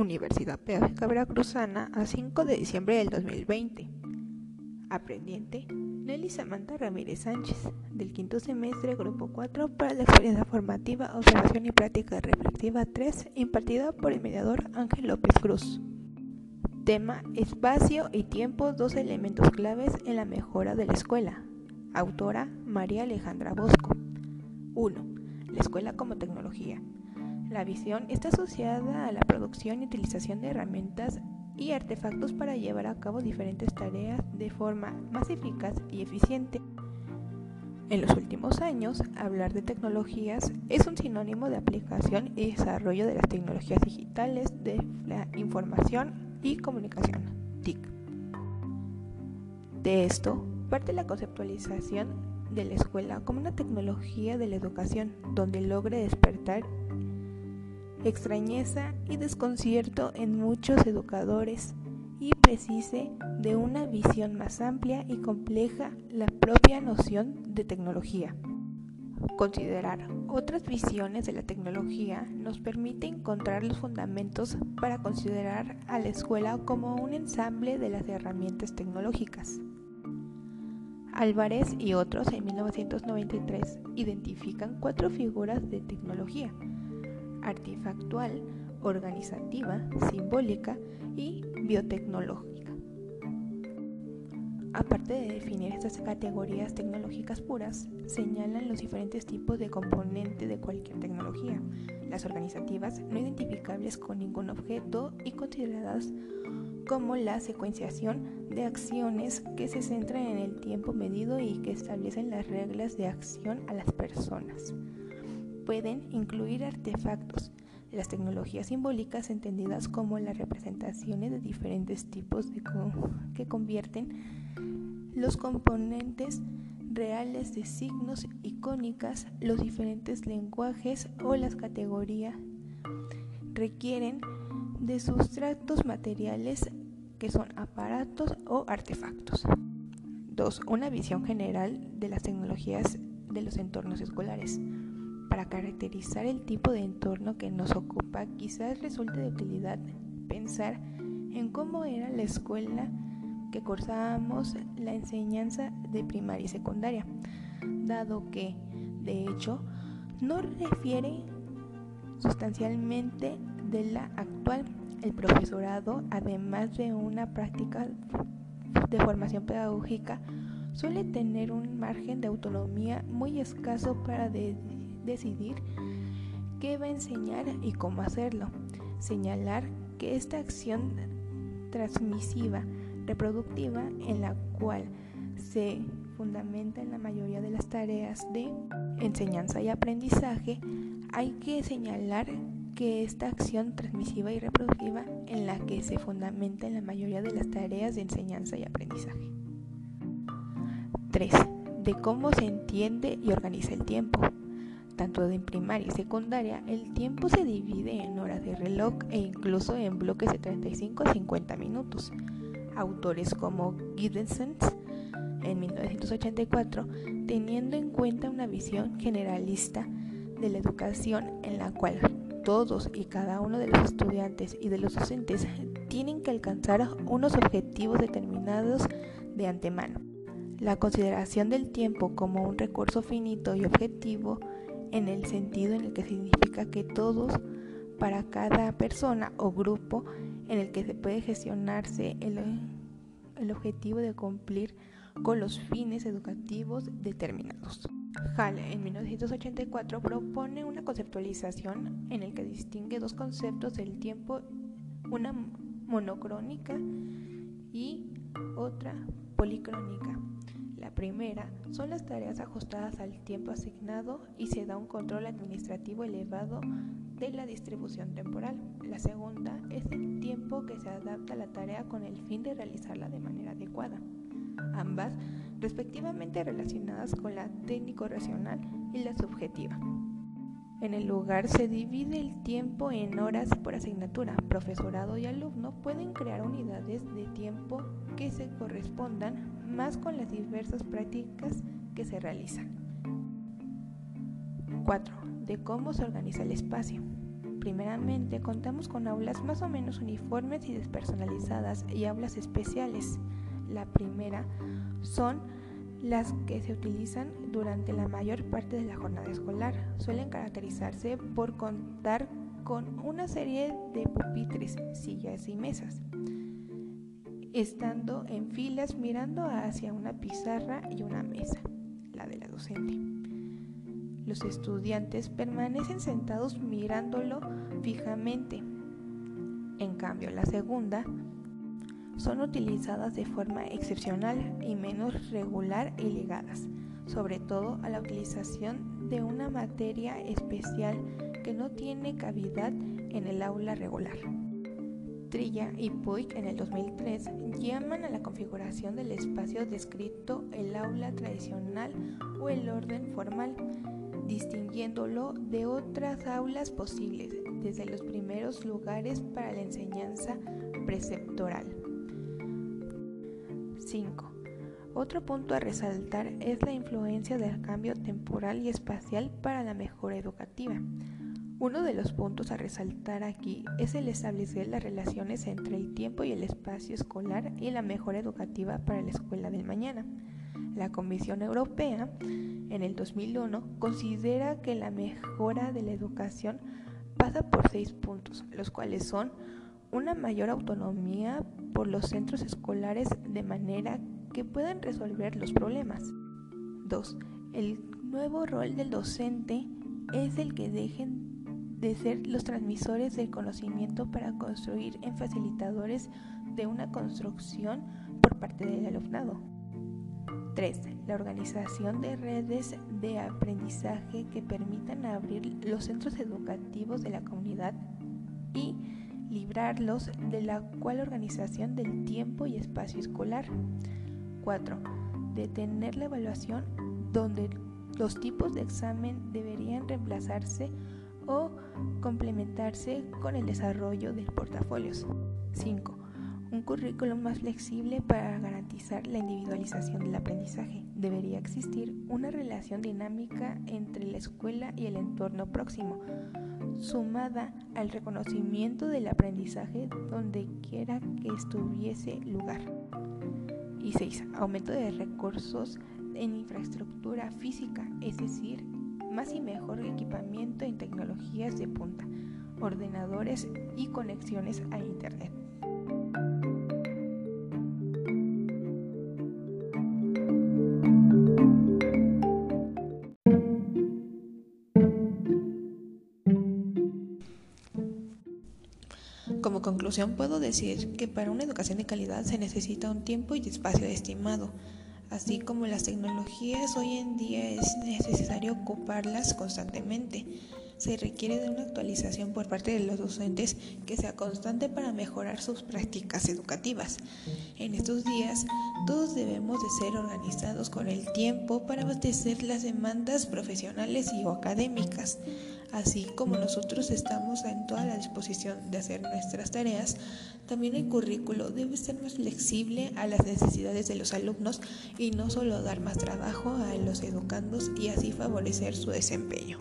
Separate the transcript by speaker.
Speaker 1: Universidad Pedagógica Veracruzana a 5 de diciembre del 2020. Aprendiente Nelly Samantha Ramírez Sánchez, del quinto semestre, Grupo 4, para la experiencia formativa, observación y práctica reflexiva 3, impartida por el mediador Ángel López Cruz. Tema: Espacio y tiempo, dos elementos claves en la mejora de la escuela. Autora: María Alejandra Bosco. 1. La escuela como tecnología. La visión está asociada a la producción y utilización de herramientas y artefactos para llevar a cabo diferentes tareas de forma más eficaz y eficiente. En los últimos años, hablar de tecnologías es un sinónimo de aplicación y desarrollo de las tecnologías digitales de la información y comunicación, TIC. De esto parte la conceptualización de la escuela como una tecnología de la educación donde logre despertar extrañeza y desconcierto en muchos educadores y precise de una visión más amplia y compleja la propia noción de tecnología. Considerar otras visiones de la tecnología nos permite encontrar los fundamentos para considerar a la escuela como un ensamble de las herramientas tecnológicas. Álvarez y otros en 1993 identifican cuatro figuras de tecnología artefactual, organizativa, simbólica y biotecnológica. Aparte de definir estas categorías tecnológicas puras, señalan los diferentes tipos de componente de cualquier tecnología, las organizativas no identificables con ningún objeto y consideradas como la secuenciación de acciones que se centran en el tiempo medido y que establecen las reglas de acción a las personas. Pueden incluir artefactos, las tecnologías simbólicas entendidas como las representaciones de diferentes tipos de que convierten los componentes reales de signos icónicas, los diferentes lenguajes o las categorías requieren de sustratos materiales que son aparatos o artefactos. 2. Una visión general de las tecnologías de los entornos escolares. Para caracterizar el tipo de entorno que nos ocupa, quizás resulte de utilidad pensar en cómo era la escuela que cursábamos la enseñanza de primaria y secundaria, dado que, de hecho, no refiere sustancialmente de la actual. El profesorado, además de una práctica de formación pedagógica, suele tener un margen de autonomía muy escaso para decidir qué va a enseñar y cómo hacerlo. Señalar que esta acción transmisiva, reproductiva, en la cual se fundamenta en la mayoría de las tareas de enseñanza y aprendizaje, hay que señalar que esta acción transmisiva y reproductiva en la que se fundamenta en la mayoría de las tareas de enseñanza y aprendizaje. 3. De cómo se entiende y organiza el tiempo tanto en primaria y secundaria, el tiempo se divide en horas de reloj e incluso en bloques de 35 a 50 minutos. Autores como Giddens en 1984, teniendo en cuenta una visión generalista de la educación en la cual todos y cada uno de los estudiantes y de los docentes tienen que alcanzar unos objetivos determinados de antemano. La consideración del tiempo como un recurso finito y objetivo en el sentido en el que significa que todos, para cada persona o grupo en el que se puede gestionarse el, el objetivo de cumplir con los fines educativos determinados. Hall en 1984 propone una conceptualización en el que distingue dos conceptos del tiempo, una monocrónica y otra policrónica. La primera son las tareas ajustadas al tiempo asignado y se da un control administrativo elevado de la distribución temporal. La segunda es el tiempo que se adapta a la tarea con el fin de realizarla de manera adecuada. Ambas respectivamente relacionadas con la técnico-racional y la subjetiva. En el lugar se divide el tiempo en horas por asignatura. Profesorado y alumno pueden crear unidades de tiempo que se correspondan más con las diversas prácticas que se realizan. 4. De cómo se organiza el espacio. Primeramente, contamos con aulas más o menos uniformes y despersonalizadas y aulas especiales. La primera son las que se utilizan durante la mayor parte de la jornada escolar. Suelen caracterizarse por contar con una serie de pupitres, sillas y mesas, estando en filas mirando hacia una pizarra y una mesa, la de la docente. Los estudiantes permanecen sentados mirándolo fijamente. En cambio, la segunda son utilizadas de forma excepcional y menos regular y ligadas, sobre todo a la utilización de una materia especial que no tiene cavidad en el aula regular. Trilla y Puig en el 2003 llaman a la configuración del espacio descrito el aula tradicional o el orden formal, distinguiéndolo de otras aulas posibles, desde los primeros lugares para la enseñanza preceptoral. 5. Otro punto a resaltar es la influencia del cambio temporal y espacial para la mejora educativa. Uno de los puntos a resaltar aquí es el establecer las relaciones entre el tiempo y el espacio escolar y la mejora educativa para la escuela del mañana. La Comisión Europea en el 2001 considera que la mejora de la educación pasa por seis puntos, los cuales son una mayor autonomía por los centros escolares de manera que puedan resolver los problemas. 2. El nuevo rol del docente es el que dejen de ser los transmisores del conocimiento para construir en facilitadores de una construcción por parte del alumnado. 3. La organización de redes de aprendizaje que permitan abrir los centros educativos de la comunidad librarlos de la cual organización del tiempo y espacio escolar. 4. Detener la evaluación donde los tipos de examen deberían reemplazarse o complementarse con el desarrollo de portafolios. 5. Un currículum más flexible para garantizar la individualización del aprendizaje. Debería existir una relación dinámica entre la escuela y el entorno próximo, sumada al reconocimiento del aprendizaje donde quiera que estuviese lugar. Y 6. Aumento de recursos en infraestructura física, es decir, más y mejor equipamiento en tecnologías de punta, ordenadores y conexiones a Internet.
Speaker 2: Como conclusión puedo decir que para una educación de calidad se necesita un tiempo y espacio estimado. Así como las tecnologías hoy en día es necesario ocuparlas constantemente. Se requiere de una actualización por parte de los docentes que sea constante para mejorar sus prácticas educativas. En estos días todos debemos de ser organizados con el tiempo para abastecer las demandas profesionales y o académicas. Así como nosotros estamos en toda la disposición de hacer nuestras tareas, también el currículo debe ser más flexible a las necesidades de los alumnos y no solo dar más trabajo a los educandos y así favorecer su desempeño.